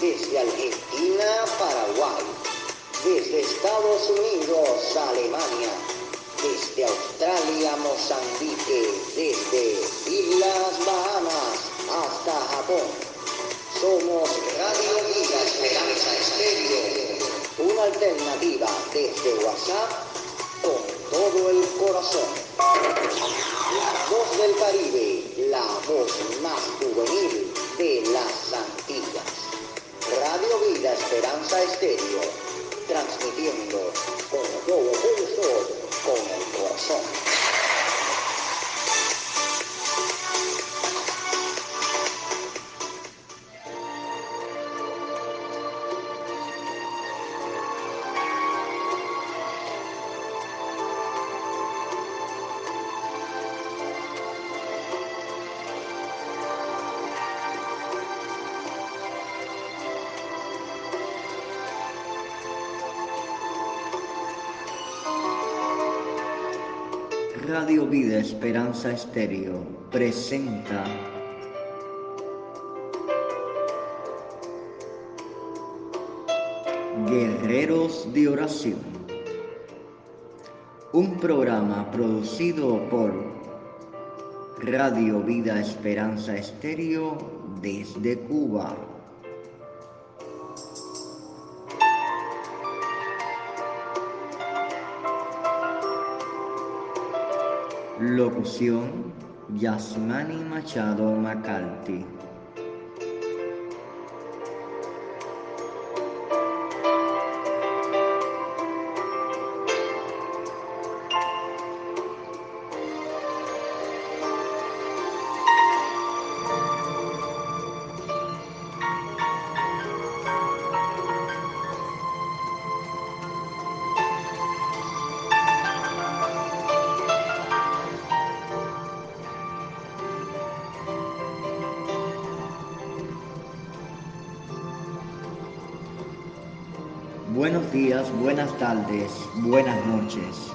desde Argentina, Paraguay, desde Estados Unidos, Alemania, desde Australia, Mozambique, desde Islas Bahamas hasta Japón. Somos Radio Vida Esperanza Estéreo, una alternativa desde WhatsApp con todo el corazón. La voz del Caribe, la voz más juvenil de las Antillas. Radio Vida Esperanza Estéreo, transmitiendo con todo pulso, con el corazón. Vida Esperanza Estéreo presenta Guerreros de Oración, un programa producido por Radio Vida Esperanza Estéreo desde Cuba. Locución Yasmani Machado Macalti. Buenas tardes, buenas noches.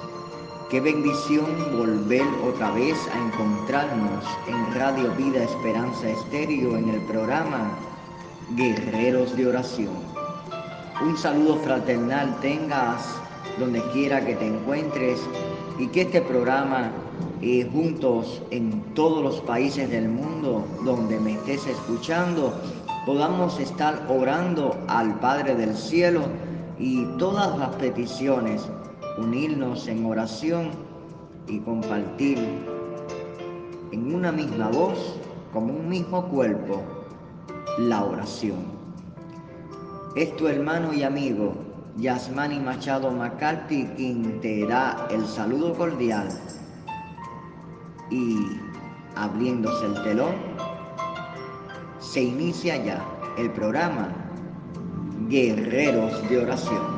Qué bendición volver otra vez a encontrarnos en Radio Vida Esperanza Estéreo en el programa Guerreros de Oración. Un saludo fraternal tengas donde quiera que te encuentres y que este programa eh, juntos en todos los países del mundo donde me estés escuchando podamos estar orando al Padre del Cielo y todas las peticiones, unirnos en oración y compartir en una misma voz, como un mismo cuerpo, la oración. Es tu hermano y amigo Yasmani Machado McCarthy quien te da el saludo cordial y abriéndose el telón, se inicia ya el programa Guerreros de Oración.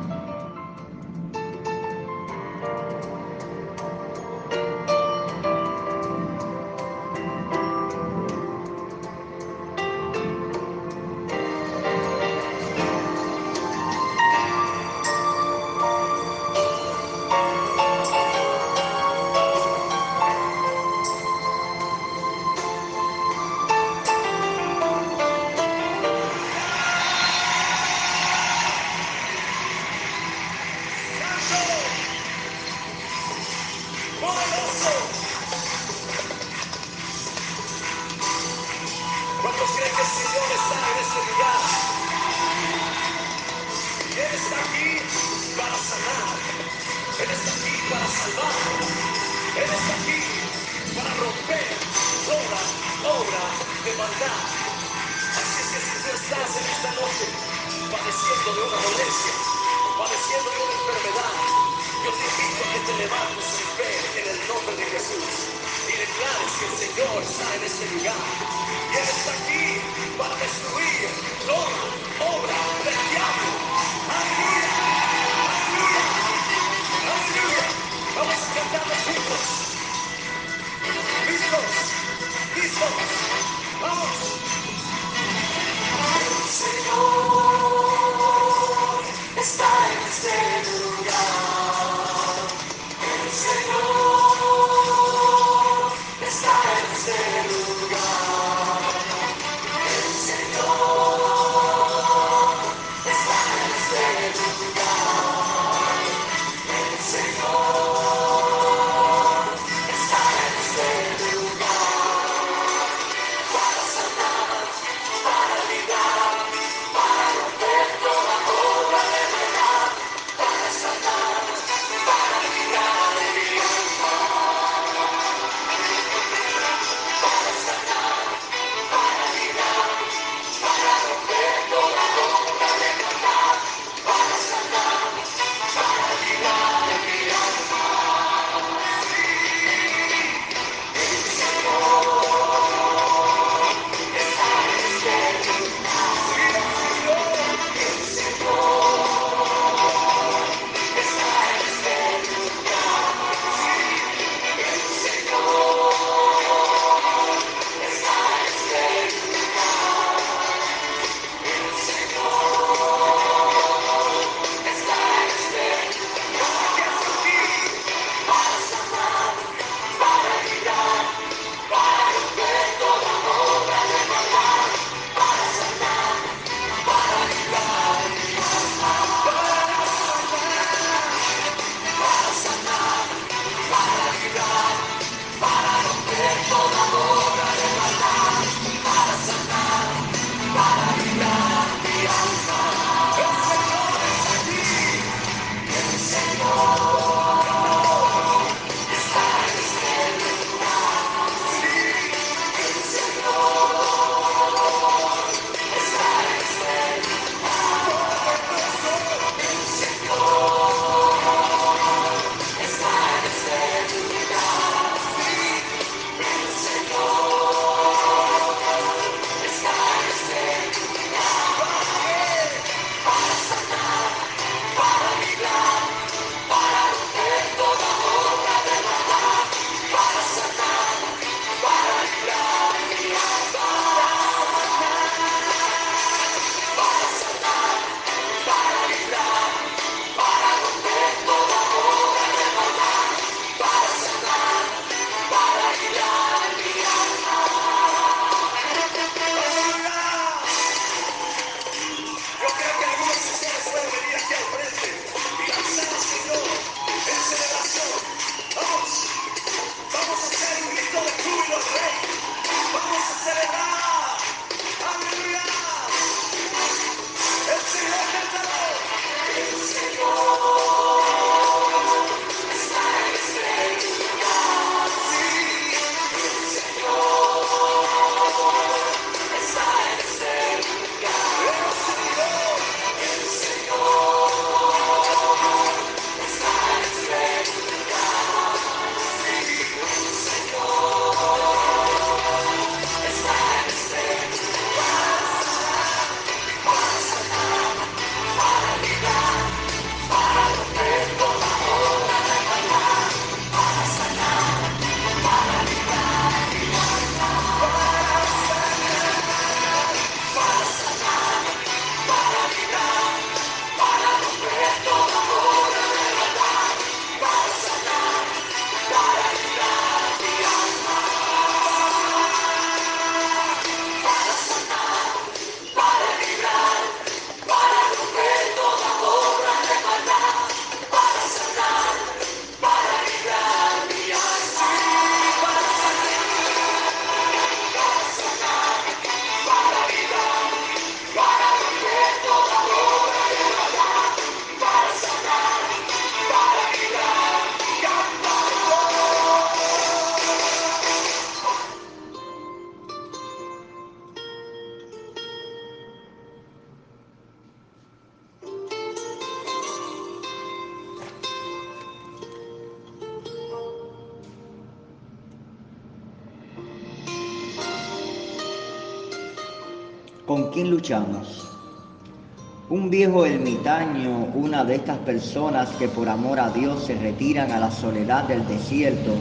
Viejo ermitaño, una de estas personas que por amor a Dios se retiran a la soledad del desierto,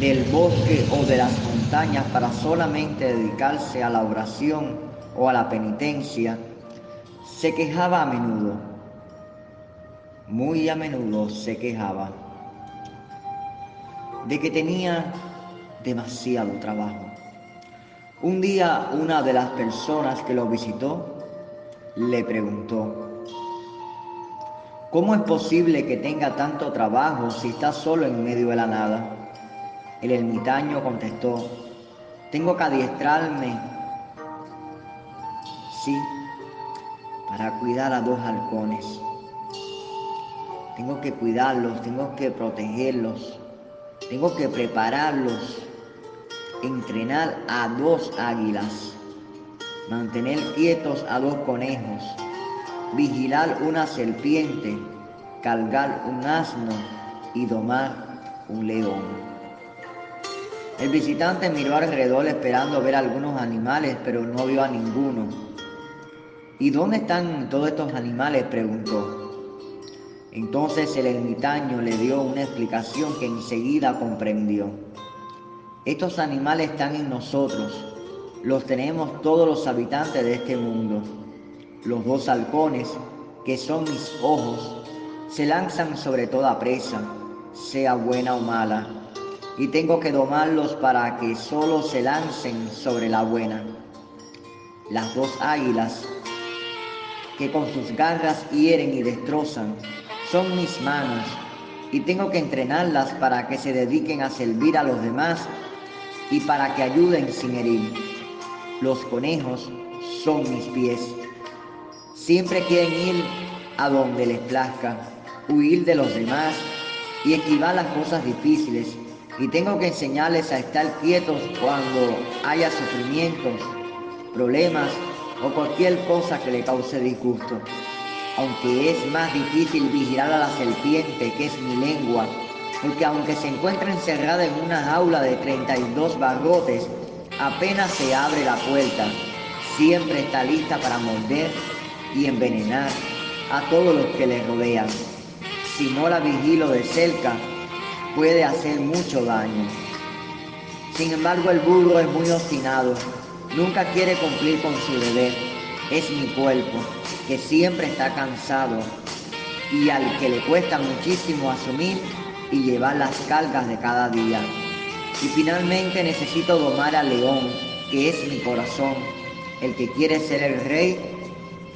del bosque o de las montañas para solamente dedicarse a la oración o a la penitencia, se quejaba a menudo, muy a menudo se quejaba de que tenía demasiado trabajo. Un día una de las personas que lo visitó le preguntó, ¿cómo es posible que tenga tanto trabajo si está solo en medio de la nada? El ermitaño contestó, tengo que adiestrarme, sí, para cuidar a dos halcones. Tengo que cuidarlos, tengo que protegerlos, tengo que prepararlos entrenar a dos águilas, mantener quietos a dos conejos, vigilar una serpiente, cargar un asno y domar un león. El visitante miró alrededor esperando ver algunos animales, pero no vio a ninguno. ¿Y dónde están todos estos animales? preguntó. Entonces el ermitaño le dio una explicación que enseguida comprendió. Estos animales están en nosotros, los tenemos todos los habitantes de este mundo. Los dos halcones, que son mis ojos, se lanzan sobre toda presa, sea buena o mala, y tengo que domarlos para que solo se lancen sobre la buena. Las dos águilas, que con sus garras hieren y destrozan, son mis manos, y tengo que entrenarlas para que se dediquen a servir a los demás y para que ayuden sin herir. Los conejos son mis pies. Siempre quieren ir a donde les plazca, huir de los demás y esquivar las cosas difíciles. Y tengo que enseñarles a estar quietos cuando haya sufrimientos, problemas o cualquier cosa que le cause disgusto. Aunque es más difícil vigilar a la serpiente, que es mi lengua, porque aunque se encuentra encerrada en una jaula de 32 barrotes, apenas se abre la puerta, siempre está lista para morder y envenenar a todos los que le rodean. Si no la vigilo de cerca, puede hacer mucho daño. Sin embargo, el burro es muy obstinado, nunca quiere cumplir con su deber. Es mi cuerpo, que siempre está cansado y al que le cuesta muchísimo asumir y llevar las cargas de cada día. Y finalmente necesito domar al león, que es mi corazón, el que quiere ser el rey,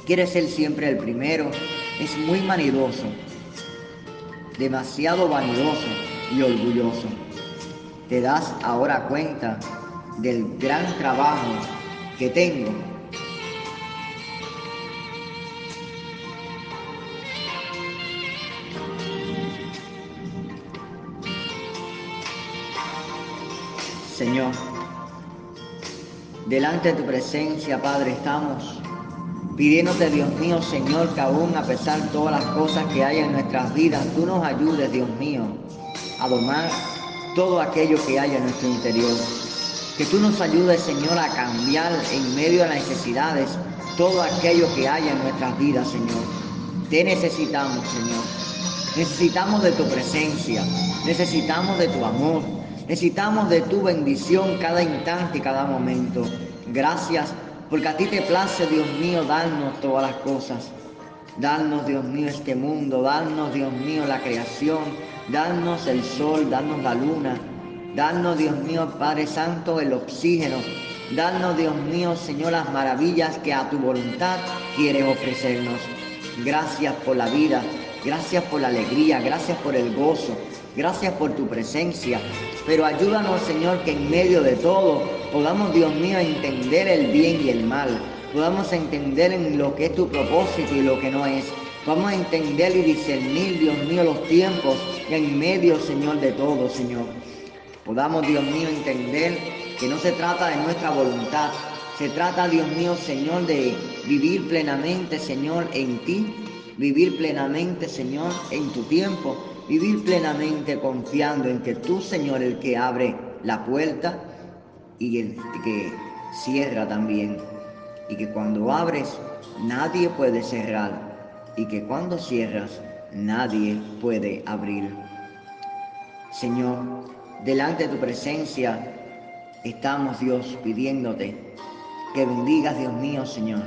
quiere ser siempre el primero, es muy manidoso, demasiado vanidoso y orgulloso. Te das ahora cuenta del gran trabajo que tengo Señor. Delante de tu presencia, Padre, estamos pidiéndote, Dios mío, Señor, que aún a pesar de todas las cosas que hay en nuestras vidas, tú nos ayudes, Dios mío, a domar todo aquello que hay en nuestro interior. Que tú nos ayudes, Señor, a cambiar en medio de las necesidades todo aquello que hay en nuestras vidas, Señor. Te necesitamos, Señor. Necesitamos de tu presencia, necesitamos de tu amor, Necesitamos de tu bendición cada instante y cada momento. Gracias porque a ti te place, Dios mío, darnos todas las cosas. Darnos, Dios mío, este mundo, darnos, Dios mío, la creación, darnos el sol, darnos la luna, darnos, Dios mío, Padre Santo, el oxígeno, darnos, Dios mío, Señor, las maravillas que a tu voluntad quieres ofrecernos. Gracias por la vida, gracias por la alegría, gracias por el gozo, Gracias por tu presencia. Pero ayúdanos, Señor, que en medio de todo podamos, Dios mío, entender el bien y el mal. Podamos entender en lo que es tu propósito y lo que no es. Vamos a entender y discernir, Dios mío, los tiempos en medio, Señor, de todo, Señor. Podamos, Dios mío, entender que no se trata de nuestra voluntad. Se trata, Dios mío, Señor, de vivir plenamente, Señor, en ti. Vivir plenamente, Señor, en tu tiempo vivir plenamente confiando en que tú, Señor, el que abre la puerta y el que cierra también. y que cuando abres nadie puede cerrar y que cuando cierras nadie puede abrir. Señor, delante de tu presencia estamos Dios pidiéndote que bendigas Dios mío Señor,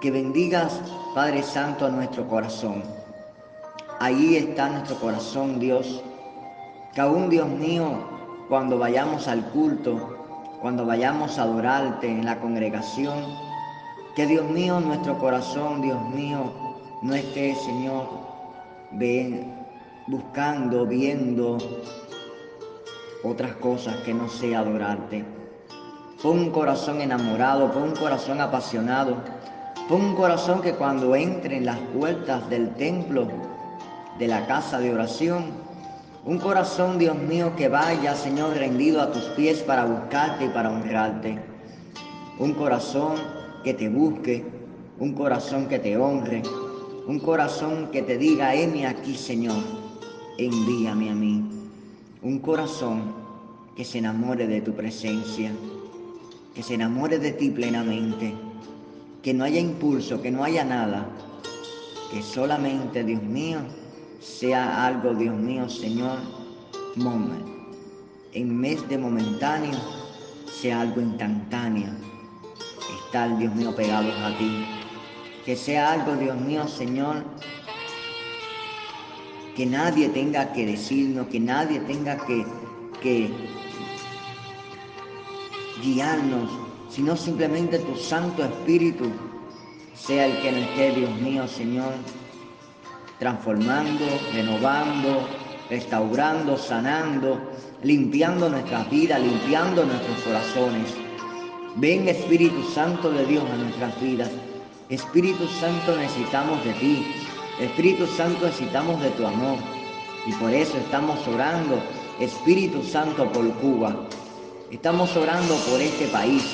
que bendigas Padre Santo a nuestro corazón. Ahí está nuestro corazón Dios, que aún Dios mío cuando vayamos al culto, cuando vayamos a adorarte en la congregación, que Dios mío, nuestro corazón, Dios mío, no esté, Señor, ven, buscando, viendo otras cosas que no sea adorarte. Pon un corazón enamorado, pon un corazón apasionado, pon un corazón que cuando entre en las puertas del templo, de la casa de oración, un corazón, Dios mío, que vaya, Señor, rendido a tus pies para buscarte y para honrarte. Un corazón que te busque, un corazón que te honre, un corazón que te diga, heme aquí, Señor, envíame a mí. Un corazón que se enamore de tu presencia, que se enamore de ti plenamente, que no haya impulso, que no haya nada, que solamente, Dios mío, sea algo, Dios mío, Señor, moment. En vez de momentáneo, sea algo instantáneo. Estar, Dios mío, pegados a ti. Que sea algo, Dios mío, Señor, que nadie tenga que decirnos, que nadie tenga que, que guiarnos, sino simplemente tu Santo Espíritu sea el que nos esté, Dios mío, Señor, transformando, renovando, restaurando, sanando, limpiando nuestras vidas, limpiando nuestros corazones. Ven Espíritu Santo de Dios a nuestras vidas. Espíritu Santo necesitamos de ti. Espíritu Santo necesitamos de tu amor. Y por eso estamos orando, Espíritu Santo, por Cuba. Estamos orando por este país.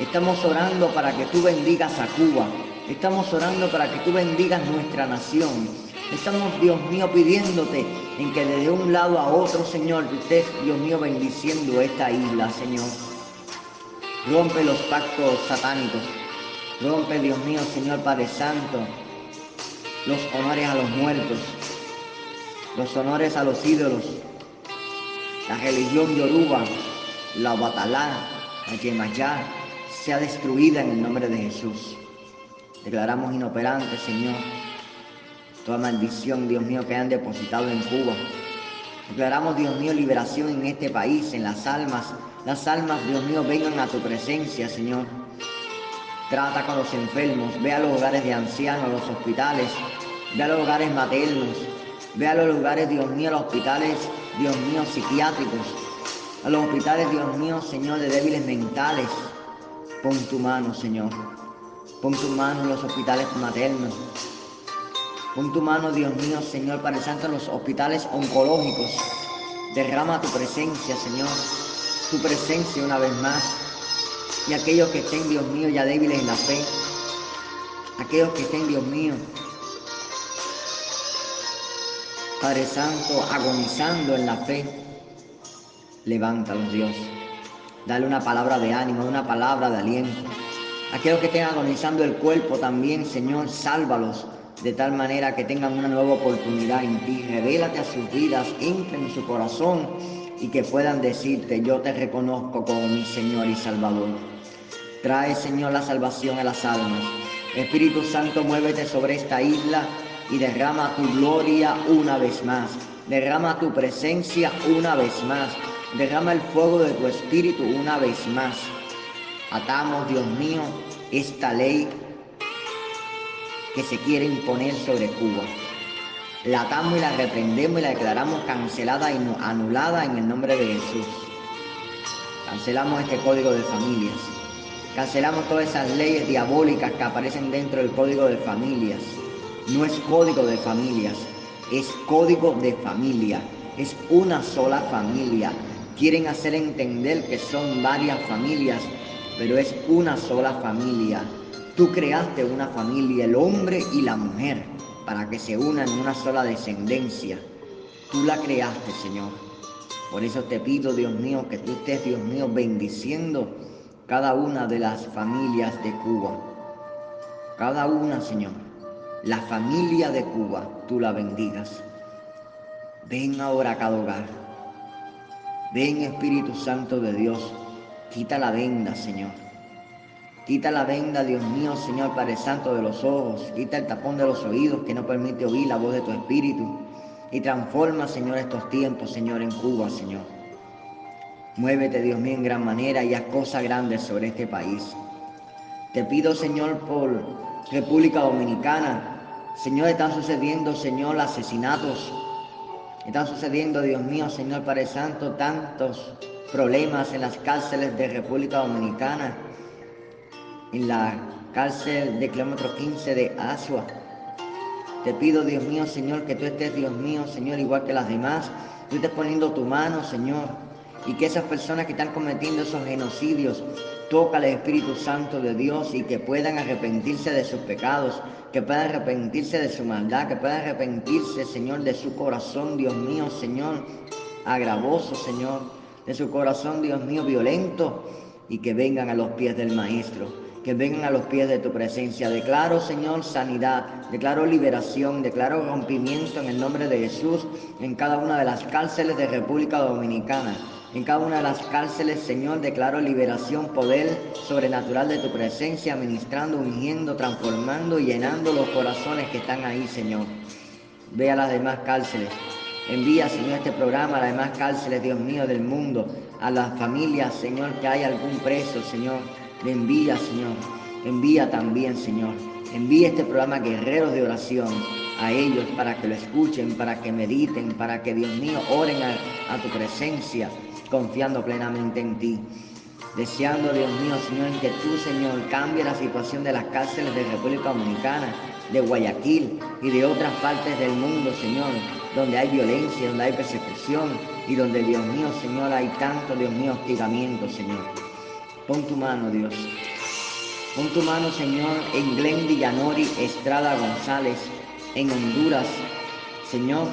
Estamos orando para que tú bendigas a Cuba. Estamos orando para que tú bendigas nuestra nación. Estamos, Dios mío, pidiéndote en que desde un lado a otro, Señor, estés, Dios mío, bendiciendo esta isla, Señor. Rompe los pactos satánicos. Rompe, Dios mío, Señor Padre Santo, los honores a los muertos, los honores a los ídolos, la religión yoruba, la batalá, la yemayá, sea destruida en el nombre de Jesús. Declaramos inoperante, Señor, toda maldición, Dios mío, que han depositado en Cuba. Declaramos, Dios mío, liberación en este país, en las almas. Las almas, Dios mío, vengan a tu presencia, Señor. Trata con los enfermos, ve a los hogares de ancianos, los hospitales, ve a los hogares maternos, ve a los lugares, Dios mío, los hospitales, Dios mío, psiquiátricos, a los hospitales, Dios mío, Señor, de débiles mentales. Pon tu mano, Señor. Pon tu mano en los hospitales maternos, Pon tu mano, Dios mío, Señor, Padre Santo, en los hospitales oncológicos. Derrama tu presencia, Señor, tu presencia una vez más. Y aquellos que estén, Dios mío, ya débiles en la fe, aquellos que estén, Dios mío, Padre Santo, agonizando en la fe, levántalos, Dios. Dale una palabra de ánimo, una palabra de aliento. Aquellos que estén agonizando el cuerpo también, Señor, sálvalos de tal manera que tengan una nueva oportunidad en ti. Revélate a sus vidas, entra en su corazón y que puedan decirte, yo te reconozco como mi Señor y Salvador. Trae, Señor, la salvación a las almas. Espíritu Santo, muévete sobre esta isla y derrama tu gloria una vez más. Derrama tu presencia una vez más. Derrama el fuego de tu espíritu una vez más. Atamos, Dios mío, esta ley que se quiere imponer sobre Cuba. La atamos y la reprendemos y la declaramos cancelada y anulada en el nombre de Jesús. Cancelamos este código de familias. Cancelamos todas esas leyes diabólicas que aparecen dentro del código de familias. No es código de familias, es código de familia. Es una sola familia. Quieren hacer entender que son varias familias, pero es una sola familia. Tú creaste una familia, el hombre y la mujer, para que se unan en una sola descendencia. Tú la creaste, Señor. Por eso te pido, Dios mío, que tú estés, Dios mío, bendiciendo cada una de las familias de Cuba. Cada una, Señor. La familia de Cuba, tú la bendigas. Ven ahora a cada hogar. Ven Espíritu Santo de Dios. Quita la venda, Señor. Quita la venda, Dios mío, Señor Padre Santo, de los ojos. Quita el tapón de los oídos que no permite oír la voz de tu Espíritu. Y transforma, Señor, estos tiempos, Señor, en Cuba, Señor. Muévete, Dios mío, en gran manera y haz cosas grandes sobre este país. Te pido, Señor, por República Dominicana. Señor, están sucediendo, Señor, asesinatos. Están sucediendo, Dios mío, Señor Padre Santo, tantos problemas en las cárceles de República Dominicana. En la cárcel de kilómetro 15 de Asua. Te pido, Dios mío, Señor, que tú estés, Dios mío, Señor, igual que las demás. Tú estés poniendo tu mano, Señor y que esas personas que están cometiendo esos genocidios tocan el Espíritu Santo de Dios y que puedan arrepentirse de sus pecados, que puedan arrepentirse de su maldad, que puedan arrepentirse, Señor, de su corazón, Dios mío, Señor, agravoso, Señor, de su corazón, Dios mío, violento, y que vengan a los pies del Maestro que vengan a los pies de tu presencia. Declaro, Señor, sanidad, declaro liberación, declaro rompimiento en el nombre de Jesús en cada una de las cárceles de República Dominicana. En cada una de las cárceles, Señor, declaro liberación, poder sobrenatural de tu presencia, ministrando, ungiendo, transformando y llenando los corazones que están ahí, Señor. Ve a las demás cárceles. Envía, Señor, este programa a las demás cárceles, Dios mío, del mundo, a las familias, Señor, que hay algún preso, Señor. Le envía, Señor. Envía también, Señor. Envía este programa Guerreros de Oración a ellos para que lo escuchen, para que mediten, para que, Dios mío, oren a, a tu presencia confiando plenamente en ti. Deseando, Dios mío, Señor, que tú, Señor, cambie la situación de las cárceles de República Dominicana, de Guayaquil y de otras partes del mundo, Señor, donde hay violencia, donde hay persecución y donde, Dios mío, Señor, hay tanto, Dios mío, hostigamiento, Señor. Pon tu mano, Dios. Pon tu mano, Señor, en Glenn Villanori Estrada González, en Honduras. Señor,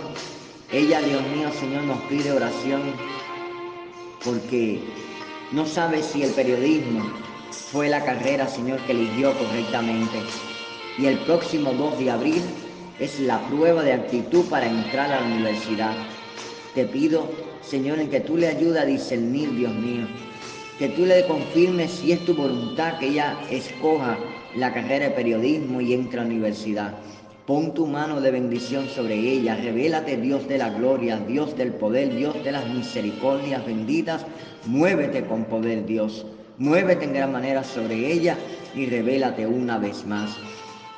ella, Dios mío, Señor, nos pide oración porque no sabe si el periodismo fue la carrera, Señor, que eligió correctamente. Y el próximo 2 de abril es la prueba de actitud para entrar a la universidad. Te pido, Señor, en que tú le ayudes a discernir, Dios mío, que tú le confirmes si es tu voluntad que ella escoja la carrera de periodismo y entre a la universidad. Pon tu mano de bendición sobre ella. Revélate, Dios de la gloria, Dios del poder, Dios de las misericordias benditas. Muévete con poder, Dios. Muévete en gran manera sobre ella y revélate una vez más.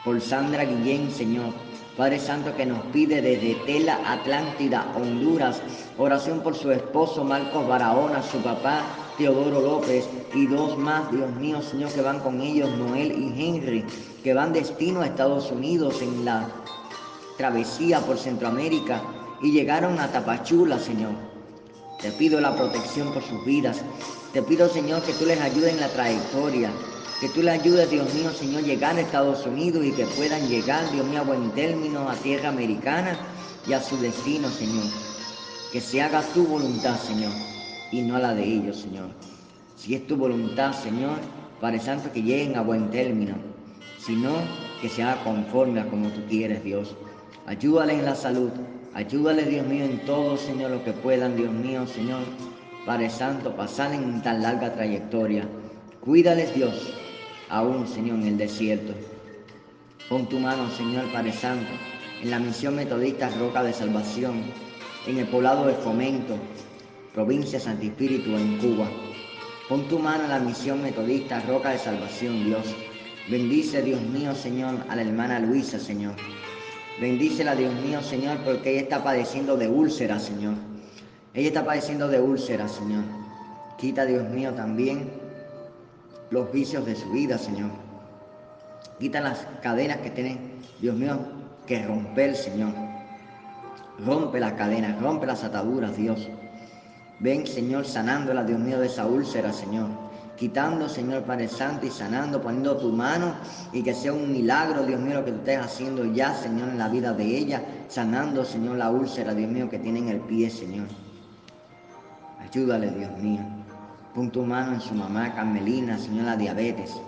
Por Sandra Guillén, Señor. Padre Santo que nos pide desde Tela, Atlántida, Honduras, oración por su esposo Marcos Barahona, su papá Teodoro López y dos más, Dios mío, Señor, que van con ellos, Noel y Henry, que van destino a Estados Unidos en la travesía por Centroamérica y llegaron a Tapachula, Señor. Te pido la protección por sus vidas. Te pido, Señor, que tú les ayudes en la trayectoria. Que tú les ayudes, Dios mío, Señor, llegar a Estados Unidos y que puedan llegar, Dios mío, a buen término a tierra americana y a su destino, Señor. Que se haga tu voluntad, Señor y no a la de ellos, Señor. Si es tu voluntad, Señor, Padre Santo, que lleguen a buen término, sino que se haga conforme a como tú quieres, Dios. Ayúdales en la salud, ayúdales, Dios mío, en todo, Señor, lo que puedan, Dios mío, Señor, Padre Santo, pasar en tan larga trayectoria. Cuídales, Dios, aún, Señor, en el desierto. Pon tu mano, Señor, Padre Santo, en la misión metodista Roca de Salvación, en el poblado de Fomento, provincia Santi Espíritu en Cuba. Pon tu mano en la misión metodista Roca de Salvación, Dios. Bendice, Dios mío, Señor, a la hermana Luisa, Señor. Bendícela, Dios mío, Señor, porque ella está padeciendo de úlceras, Señor. Ella está padeciendo de úlceras, Señor. Quita, Dios mío, también los vicios de su vida, Señor. Quita las cadenas que tiene, Dios mío, que romper, Señor. Rompe las cadenas, rompe las ataduras, Dios. Ven, Señor, sanándola, Dios mío, de esa úlcera, Señor. Quitando, Señor Padre Santo, y sanando, poniendo tu mano y que sea un milagro, Dios mío, lo que tú estés haciendo ya, Señor, en la vida de ella. Sanando, Señor, la úlcera, Dios mío, que tiene en el pie, Señor. Ayúdale, Dios mío. Pon tu mano en su mamá Carmelina, Señor, la diabetes.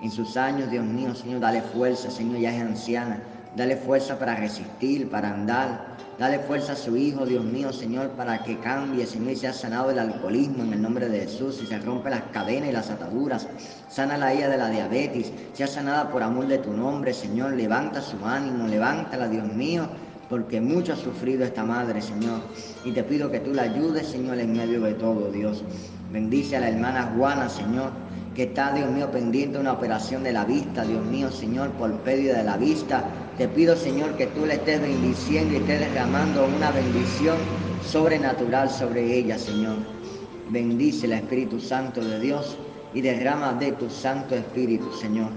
En sus años, Dios mío, Señor, dale fuerza, Señor, ya es anciana. Dale fuerza para resistir, para andar. Dale fuerza a su hijo, Dios mío, Señor, para que cambie, Señor, y sea sanado el alcoholismo en el nombre de Jesús y se rompe las cadenas y las ataduras. Sana la ella de la diabetes, sea sanada por amor de tu nombre, Señor. Levanta su ánimo, levántala, Dios mío, porque mucho ha sufrido esta madre, Señor. Y te pido que tú la ayudes, Señor, en medio de todo, Dios. Bendice a la hermana Juana, Señor, que está, Dios mío, pendiente una operación de la vista, Dios mío, Señor, por pérdida de la vista. Te pido, Señor, que tú le estés bendiciendo y estés derramando una bendición sobrenatural sobre ella, Señor. Bendice el Espíritu Santo de Dios y derrama de tu Santo Espíritu, Señor.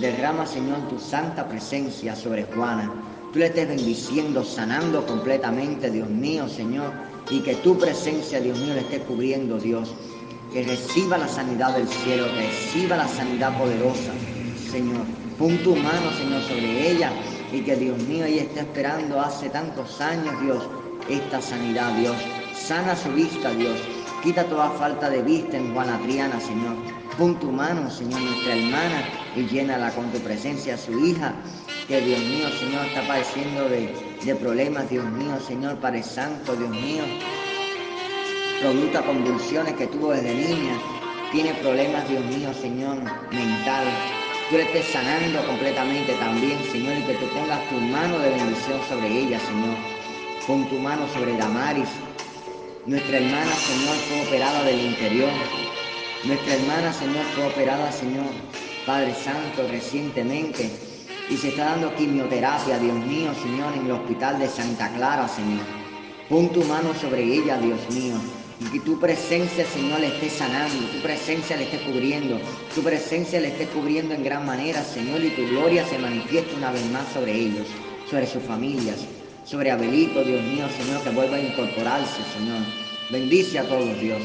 Derrama, Señor, tu santa presencia sobre Juana. Tú le estés bendiciendo, sanando completamente, Dios mío, Señor. Y que tu presencia, Dios mío, le esté cubriendo, Dios. Que reciba la sanidad del cielo, reciba la sanidad poderosa, Señor. Pon tu mano, Señor, sobre ella y que Dios mío, ella está esperando hace tantos años, Dios, esta sanidad, Dios. Sana su vista, Dios. Quita toda falta de vista en Juana Triana, Señor. Pon tu mano, Señor, nuestra hermana, y llénala con tu presencia, su hija, que Dios mío, Señor, está padeciendo de, de problemas, Dios mío, Señor, Padre Santo, Dios mío. Producto convulsiones que tuvo desde niña. Tiene problemas, Dios mío, Señor, mental tú le estés sanando completamente también, Señor, y que tú pongas tu mano de bendición sobre ella, Señor. Pon tu mano sobre Damaris. Nuestra hermana, Señor, fue operada del interior. Nuestra hermana, Señor, fue operada, Señor, Padre Santo, recientemente. Y se está dando quimioterapia, Dios mío, Señor, en el hospital de Santa Clara, Señor. Pon tu mano sobre ella, Dios mío y que tu presencia, Señor, le esté sanando, tu presencia le esté cubriendo, tu presencia le esté cubriendo en gran manera, Señor, y tu gloria se manifieste una vez más sobre ellos, sobre sus familias, sobre Abelito, Dios mío, Señor, que vuelva a incorporarse, Señor. Bendice a todos, Dios.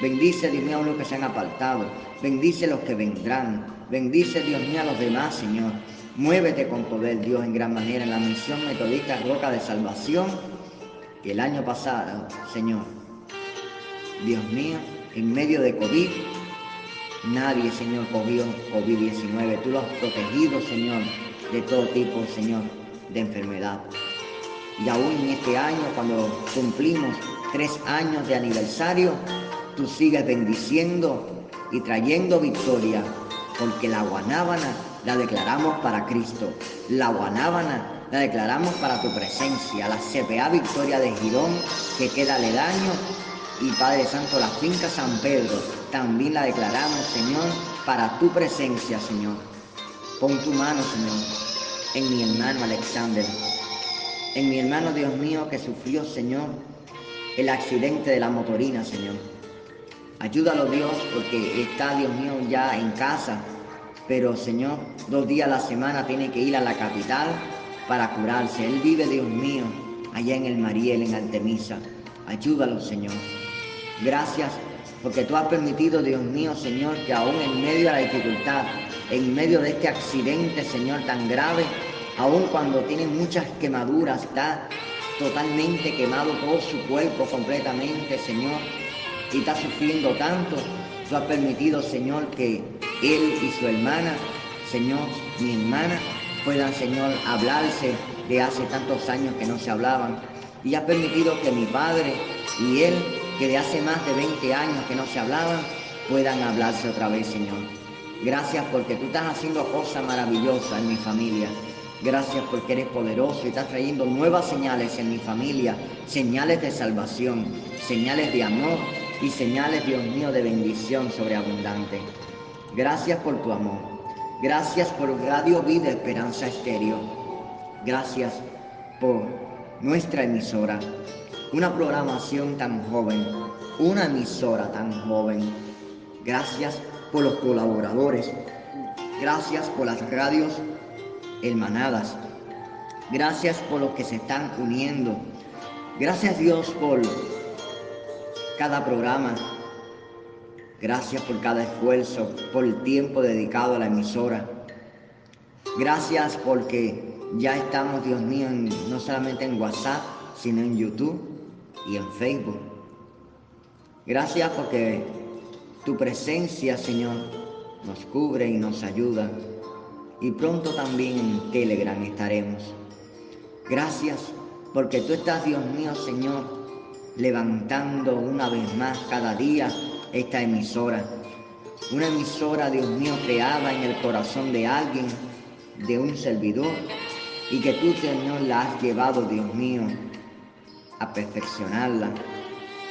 Bendice, Dios mío, a los que se han apartado. Bendice a los que vendrán. Bendice, Dios mío, a los demás, Señor. Muévete con poder, Dios, en gran manera en la misión metodista Roca de Salvación. Que el año pasado, Señor, Dios mío, en medio de COVID, nadie, Señor, cogió COVID-19. Tú lo has protegido, Señor, de todo tipo, Señor, de enfermedad. Y aún en este año, cuando cumplimos tres años de aniversario, tú sigues bendiciendo y trayendo victoria, porque la guanábana la declaramos para Cristo. La guanábana la declaramos para tu presencia. La CPA Victoria de Girón, que queda aledaño, y Padre Santo, la finca San Pedro, también la declaramos, Señor, para tu presencia, Señor. Pon tu mano, Señor, en mi hermano Alexander, en mi hermano Dios mío que sufrió, Señor, el accidente de la motorina, Señor. Ayúdalo, Dios, porque está, Dios mío, ya en casa, pero, Señor, dos días a la semana tiene que ir a la capital para curarse. Él vive, Dios mío, allá en el Mariel, en Artemisa. Ayúdalo, Señor. Gracias porque tú has permitido, Dios mío, Señor, que aún en medio de la dificultad, en medio de este accidente, Señor, tan grave, aún cuando tiene muchas quemaduras, está totalmente quemado todo su cuerpo completamente, Señor, y está sufriendo tanto, tú has permitido, Señor, que él y su hermana, Señor, mi hermana, puedan, Señor, hablarse de hace tantos años que no se hablaban. Y has permitido que mi padre y él que de hace más de 20 años que no se hablaban, puedan hablarse otra vez, Señor. Gracias porque tú estás haciendo cosas maravillosas en mi familia. Gracias porque eres poderoso y estás trayendo nuevas señales en mi familia, señales de salvación, señales de amor y señales, Dios mío, de bendición sobreabundante. Gracias por tu amor. Gracias por Radio Vida Esperanza Estéreo. Gracias por nuestra emisora. Una programación tan joven, una emisora tan joven. Gracias por los colaboradores, gracias por las radios hermanadas, gracias por los que se están uniendo, gracias Dios por cada programa, gracias por cada esfuerzo, por el tiempo dedicado a la emisora. Gracias porque ya estamos, Dios mío, no solamente en WhatsApp, sino en YouTube y en Facebook. Gracias porque Tu presencia, Señor, nos cubre y nos ayuda. Y pronto también en Telegram estaremos. Gracias porque tú estás, Dios mío, Señor, levantando una vez más cada día esta emisora. Una emisora, Dios mío, creada en el corazón de alguien, de un servidor, y que tú, Señor, la has llevado, Dios mío, a perfeccionarla,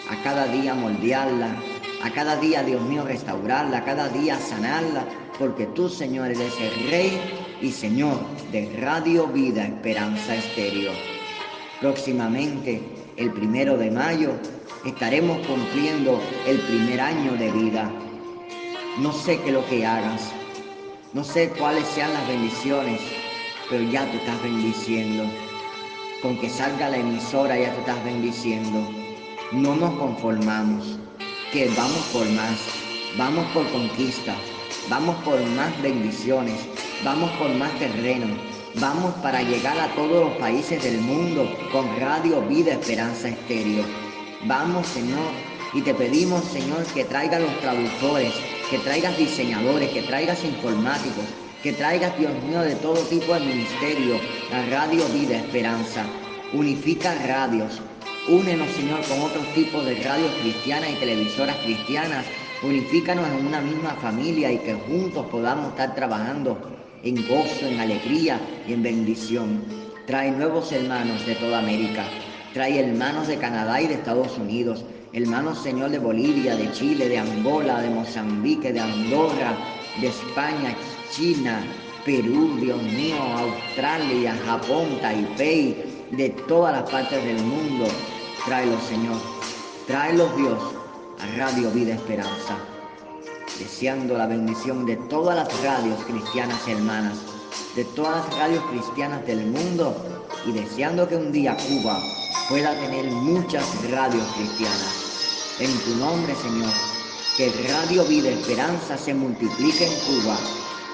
a cada día moldearla, a cada día, Dios mío, restaurarla, a cada día sanarla, porque tú, Señor, eres el Rey y Señor de Radio Vida Esperanza Estéreo. Próximamente, el primero de mayo, estaremos cumpliendo el primer año de vida. No sé qué lo que hagas, no sé cuáles sean las bendiciones, pero ya te estás bendiciendo. Con que salga la emisora ya te estás bendiciendo. No nos conformamos, que vamos por más, vamos por conquista, vamos por más bendiciones, vamos por más terreno, vamos para llegar a todos los países del mundo con Radio Vida Esperanza Estéreo. Vamos, Señor, y te pedimos, Señor, que traigas los traductores, que traigas diseñadores, que traigas informáticos, que traigas, Dios mío, de todo tipo de ministerio a Radio Vida Esperanza. Unifica radios. Únenos, Señor, con otros tipos de radios cristianas y televisoras cristianas. Unifícanos en una misma familia y que juntos podamos estar trabajando en gozo, en alegría y en bendición. Trae nuevos hermanos de toda América. Trae hermanos de Canadá y de Estados Unidos. Hermanos, Señor, de Bolivia, de Chile, de Angola, de Mozambique, de Andorra, de España, China, Perú, Dios mío, Australia, Japón, Taipei, de todas las partes del mundo. Tráelos, Señor. Tráelos, Dios, a Radio Vida Esperanza. Deseando la bendición de todas las radios cristianas hermanas, de todas las radios cristianas del mundo y deseando que un día Cuba pueda tener muchas radios cristianas. En tu nombre, Señor, que Radio Vida Esperanza se multiplique en Cuba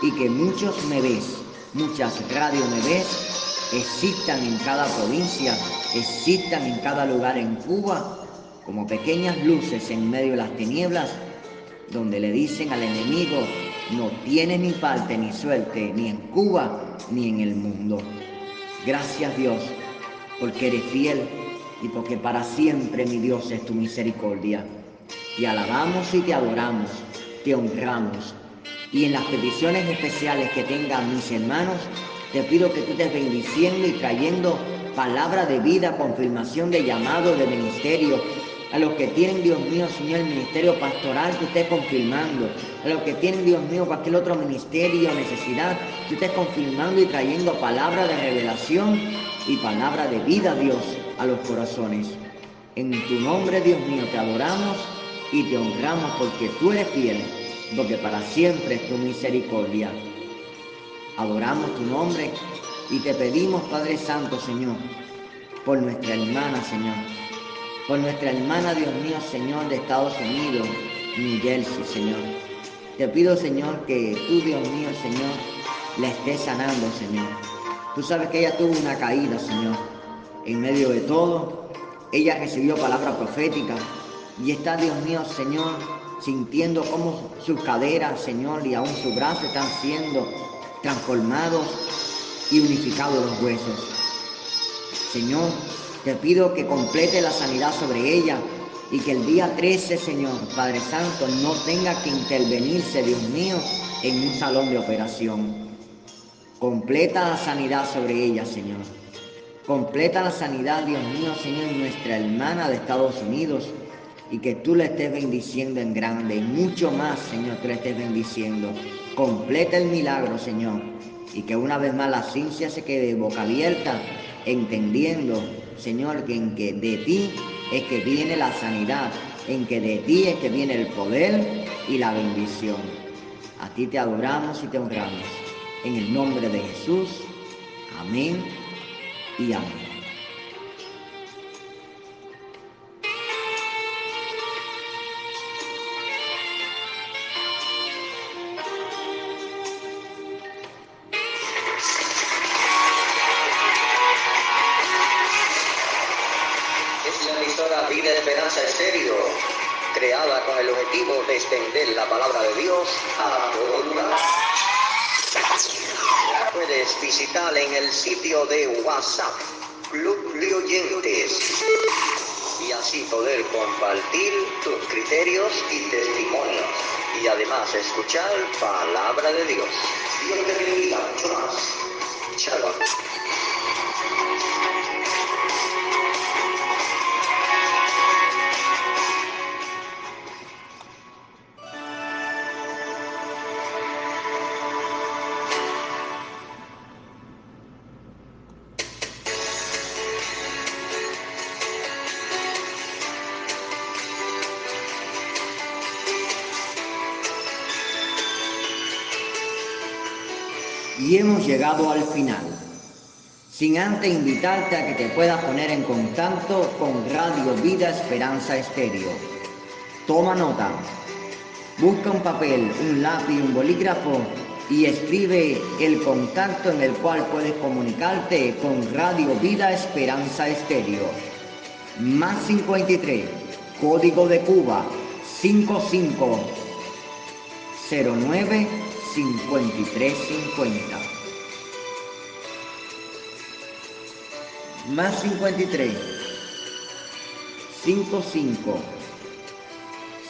y que muchos me ves, muchas radios me ves, existan en cada provincia, existan en cada lugar en Cuba, como pequeñas luces en medio de las tinieblas, donde le dicen al enemigo, no tiene ni parte ni suerte, ni en Cuba ni en el mundo. Gracias Dios, porque eres fiel y porque para siempre mi Dios es tu misericordia. Te alabamos y te adoramos, te honramos y en las peticiones especiales que tengan mis hermanos, te pido que tú estés bendiciendo y trayendo palabra de vida, confirmación de llamado, de ministerio. A los que tienen, Dios mío, Señor, el ministerio pastoral, que estés confirmando. A los que tienen, Dios mío, cualquier otro ministerio, necesidad, tú estés confirmando y trayendo palabra de revelación y palabra de vida, Dios, a los corazones. En tu nombre, Dios mío, te adoramos y te honramos porque tú eres fiel porque para siempre es tu misericordia. Adoramos tu nombre y te pedimos, Padre Santo, Señor, por nuestra hermana, Señor, por nuestra hermana, Dios mío, Señor, de Estados Unidos, New Jersey, Señor. Te pido, Señor, que tú, Dios mío, Señor, la estés sanando, Señor. Tú sabes que ella tuvo una caída, Señor. En medio de todo, ella recibió palabra profética y está, Dios mío, Señor, sintiendo cómo sus caderas, Señor, y aún sus brazos están siendo transformados y unificados los huesos. Señor, te pido que complete la sanidad sobre ella y que el día 13, Señor, Padre Santo, no tenga que intervenirse, Dios mío, en un salón de operación. Completa la sanidad sobre ella, Señor. Completa la sanidad, Dios mío, Señor, nuestra hermana de Estados Unidos, y que tú le estés bendiciendo en grande y mucho más, Señor, tú le estés bendiciendo. Completa el milagro, Señor, y que una vez más la ciencia se quede boca abierta, entendiendo, Señor, que en que de ti es que viene la sanidad, en que de ti es que viene el poder y la bendición. A ti te adoramos y te honramos. En el nombre de Jesús. Amén y amén. Esperanza Estéreo creada con el objetivo de extender la palabra de Dios a todo lugar. Puedes visitar en el sitio de WhatsApp, Club de Oyentes, y así poder compartir tus criterios y testimonios, y además escuchar palabra de Dios. Dios te. Llegado al final. Sin antes invitarte a que te puedas poner en contacto con Radio Vida Esperanza Estéreo. Toma nota. Busca un papel, un lápiz, un bolígrafo y escribe el contacto en el cual puedes comunicarte con Radio Vida Esperanza Estéreo. Más 53, código de Cuba 5509 5350. Más 53 55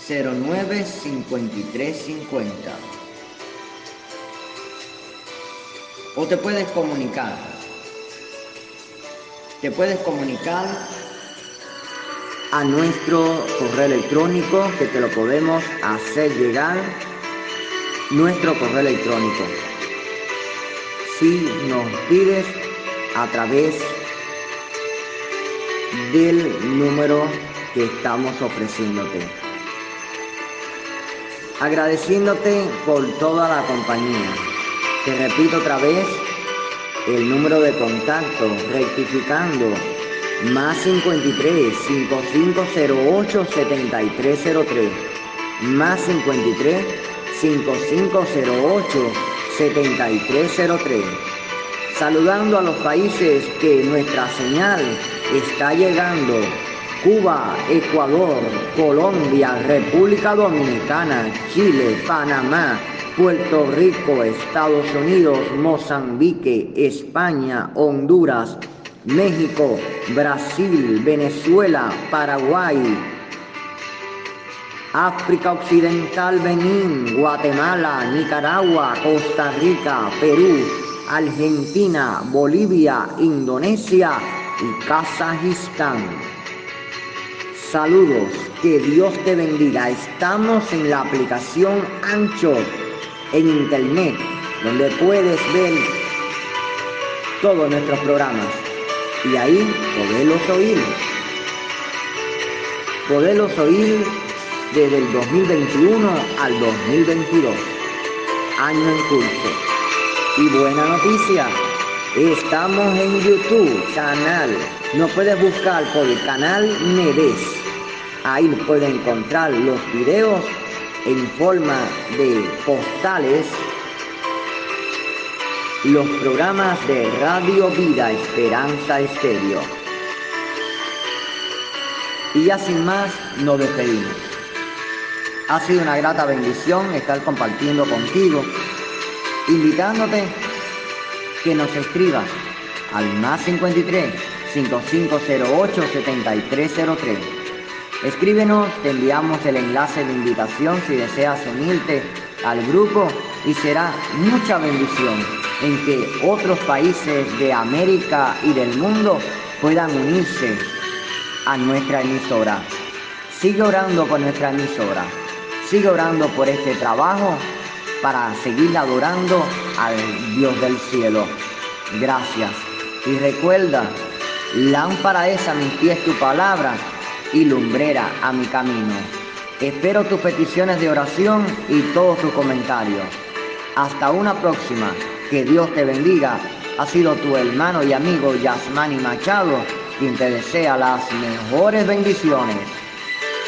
09 5350. O te puedes comunicar. Te puedes comunicar a nuestro correo electrónico que te lo podemos hacer llegar nuestro correo electrónico. Si nos pides a través del número que estamos ofreciéndote. Agradeciéndote por toda la compañía. Te repito otra vez el número de contacto, rectificando más 53 5508 7303 más 53 5508-7303. Saludando a los países que nuestra señal está llegando. Cuba, Ecuador, Colombia, República Dominicana, Chile, Panamá, Puerto Rico, Estados Unidos, Mozambique, España, Honduras, México, Brasil, Venezuela, Paraguay, África Occidental, Benín, Guatemala, Nicaragua, Costa Rica, Perú, Argentina, Bolivia, Indonesia y Kazajistán. Saludos, que Dios te bendiga. Estamos en la aplicación Ancho en internet, donde puedes ver todos nuestros programas y ahí poderlos oír. Poderlos oír desde el 2021 al 2022, año en curso. Y buena noticia, estamos en YouTube, canal, no puedes buscar por el canal Neves. Ahí puedes encontrar los videos en forma de postales, los programas de Radio Vida Esperanza Estéreo. Y ya sin más, nos despedimos. Ha sido una grata bendición estar compartiendo contigo, invitándote que nos escribas al más 53 5508 7303. Escríbenos, te enviamos el enlace de invitación si deseas unirte al grupo y será mucha bendición en que otros países de América y del mundo puedan unirse a nuestra emisora. Sigue orando con nuestra emisora. Sigue orando por este trabajo para seguir adorando al Dios del cielo. Gracias. Y recuerda, lámpara es a mis pies tu palabra y lumbrera a mi camino. Espero tus peticiones de oración y todos tus comentarios. Hasta una próxima. Que Dios te bendiga. Ha sido tu hermano y amigo Yasmani Machado quien te desea las mejores bendiciones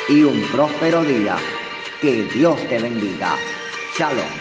y un próspero día. Que Dios te bendiga. Shalom.